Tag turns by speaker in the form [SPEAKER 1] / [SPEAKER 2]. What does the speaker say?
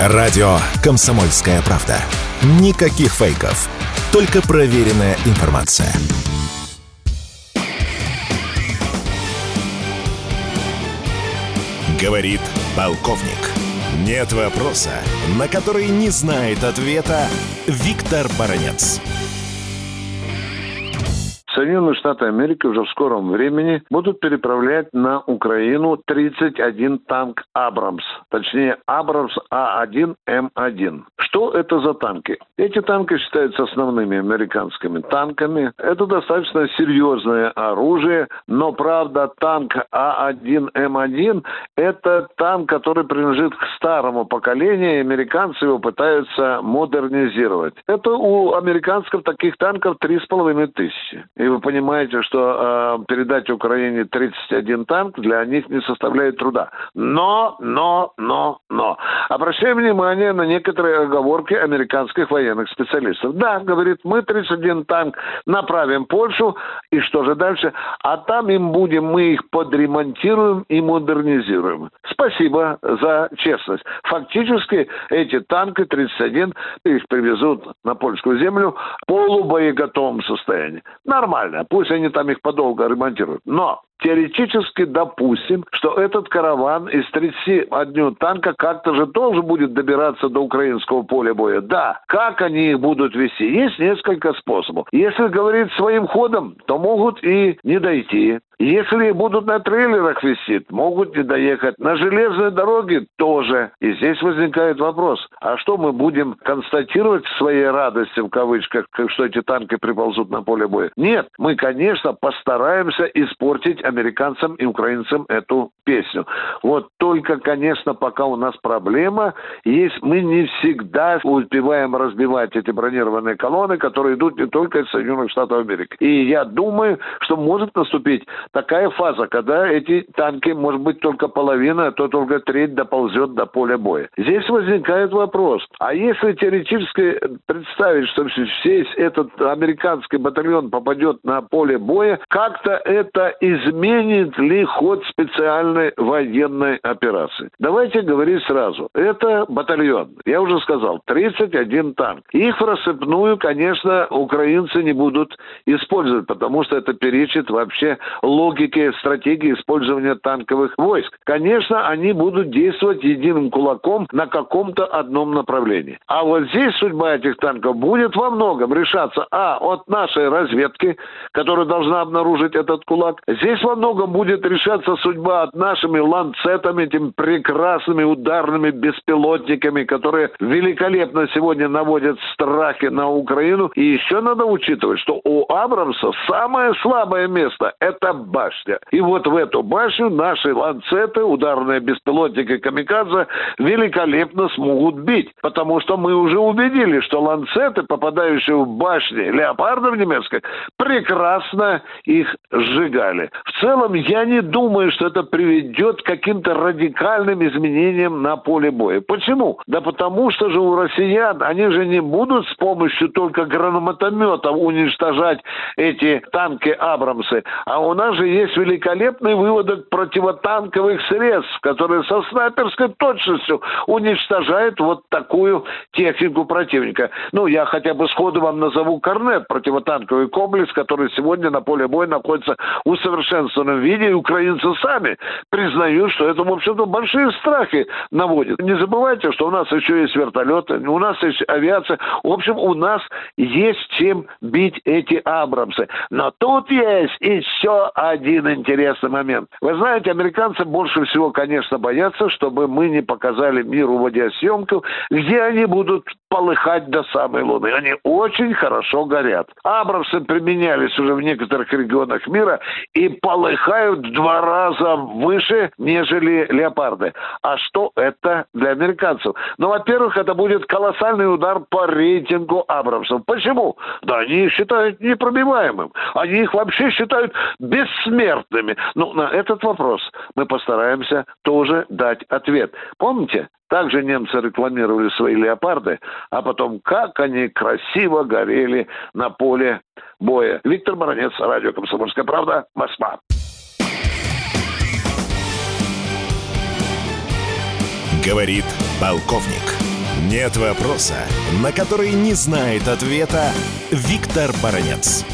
[SPEAKER 1] Радио «Комсомольская правда». Никаких фейков. Только проверенная информация. Говорит полковник. Нет вопроса, на который не знает ответа Виктор Баранец.
[SPEAKER 2] Соединенные Штаты Америки уже в скором времени будут переправлять на Украину 31 танк «Абрамс», точнее «Абрамс А1М1». Что это за танки? Эти танки считаются основными американскими танками. Это достаточно серьезное оружие, но, правда, танк А1М1 – это танк, который принадлежит к старому поколению, и американцы его пытаются модернизировать. Это у американцев таких танков 3,5 тысячи. И вы понимаете, что э, передать Украине 31 танк для них не составляет труда. Но, но, но, но. Обращаем внимание на некоторые оговорки американских военных специалистов. Да, говорит, мы 31 танк направим в Польшу, и что же дальше? А там им будем, мы их подремонтируем и модернизируем. Спасибо за честность. Фактически эти танки 31, их привезут на польскую землю в полубоеготовом состоянии. Нормально. Пусть они там их подолго ремонтируют. Но теоретически допустим, что этот караван из 31 танка как-то же должен будет добираться до украинского поля боя. Да, как они их будут вести? Есть несколько способов. Если говорить своим ходом, то могут и не дойти. Если будут на трейлерах висеть, могут не доехать. На железной дороге тоже. И здесь возникает вопрос, а что мы будем констатировать в своей радости, в кавычках, что эти танки приползут на поле боя? Нет, мы, конечно, постараемся испортить американцам и украинцам эту песню. Вот только, конечно, пока у нас проблема есть, мы не всегда успеваем разбивать эти бронированные колонны, которые идут не только из Соединенных Штатов Америки. И я думаю, что может наступить такая фаза, когда эти танки, может быть, только половина, а то только треть доползет до поля боя. Здесь возникает вопрос, а если теоретически представить, что весь этот американский батальон попадет на поле боя, как-то это изменит ли ход специальной военной операции? Давайте говорить сразу. Это батальон. Я уже сказал, 31 танк. Их в рассыпную, конечно, украинцы не будут использовать, потому что это перечит вообще логике стратегии использования танковых войск. Конечно, они будут действовать единым кулаком на каком-то одном направлении. А вот здесь судьба этих танков будет во многом решаться, а, от нашей разведки, которая должна обнаружить этот кулак. Здесь во многом будет решаться судьба от нашими ланцетами, этими прекрасными ударными беспилотниками, которые великолепно сегодня наводят страхи на Украину. И еще надо учитывать, что у Абрамса самое слабое место – это башня. И вот в эту башню наши ланцеты, ударные беспилотники «Камикадзе» великолепно смогут бить. Потому что мы уже убедили, что ланцеты, попадающие в башни леопардов немецких, прекрасно их сжигали. В целом, я не думаю, что это приведет к каким-то радикальным изменениям на поле боя. Почему? Да потому что же у россиян, они же не будут с помощью только гранатометов уничтожать эти танки Абрамсы, а у нас же есть великолепный выводок противотанковых средств, которые со снайперской точностью уничтожают вот такую технику противника. Ну, я хотя бы сходу вам назову Корнет, противотанковый комплекс, который сегодня на поле боя находится в усовершенствованном виде, и украинцы сами признают, что это, в общем-то, большие страхи наводит. Не забывайте, что у нас еще есть вертолеты, у нас есть авиация. В общем, у нас есть чем бить эти Абрамсы. Но тут есть еще один интересный момент. Вы знаете, американцы больше всего, конечно, боятся, чтобы мы не показали миру водосъемку, где они будут полыхать до самой Луны. Они очень хорошо горят. Абрамсы применялись уже в некоторых регионах мира и полыхают в два раза выше, нежели леопарды. А что это для американцев? Ну, во-первых, это будет колоссальный удар по рейтингу Абрамсов. Почему? Да они их считают непробиваемым. Они их вообще считают бессмертными. Ну, на этот вопрос мы постараемся тоже дать ответ. Помните, также немцы рекламировали свои леопарды, а потом как они красиво горели на поле боя. Виктор Баранец, радио «Комсомольская правда», Москва.
[SPEAKER 1] Говорит полковник. Нет вопроса, на который не знает ответа Виктор Баранец.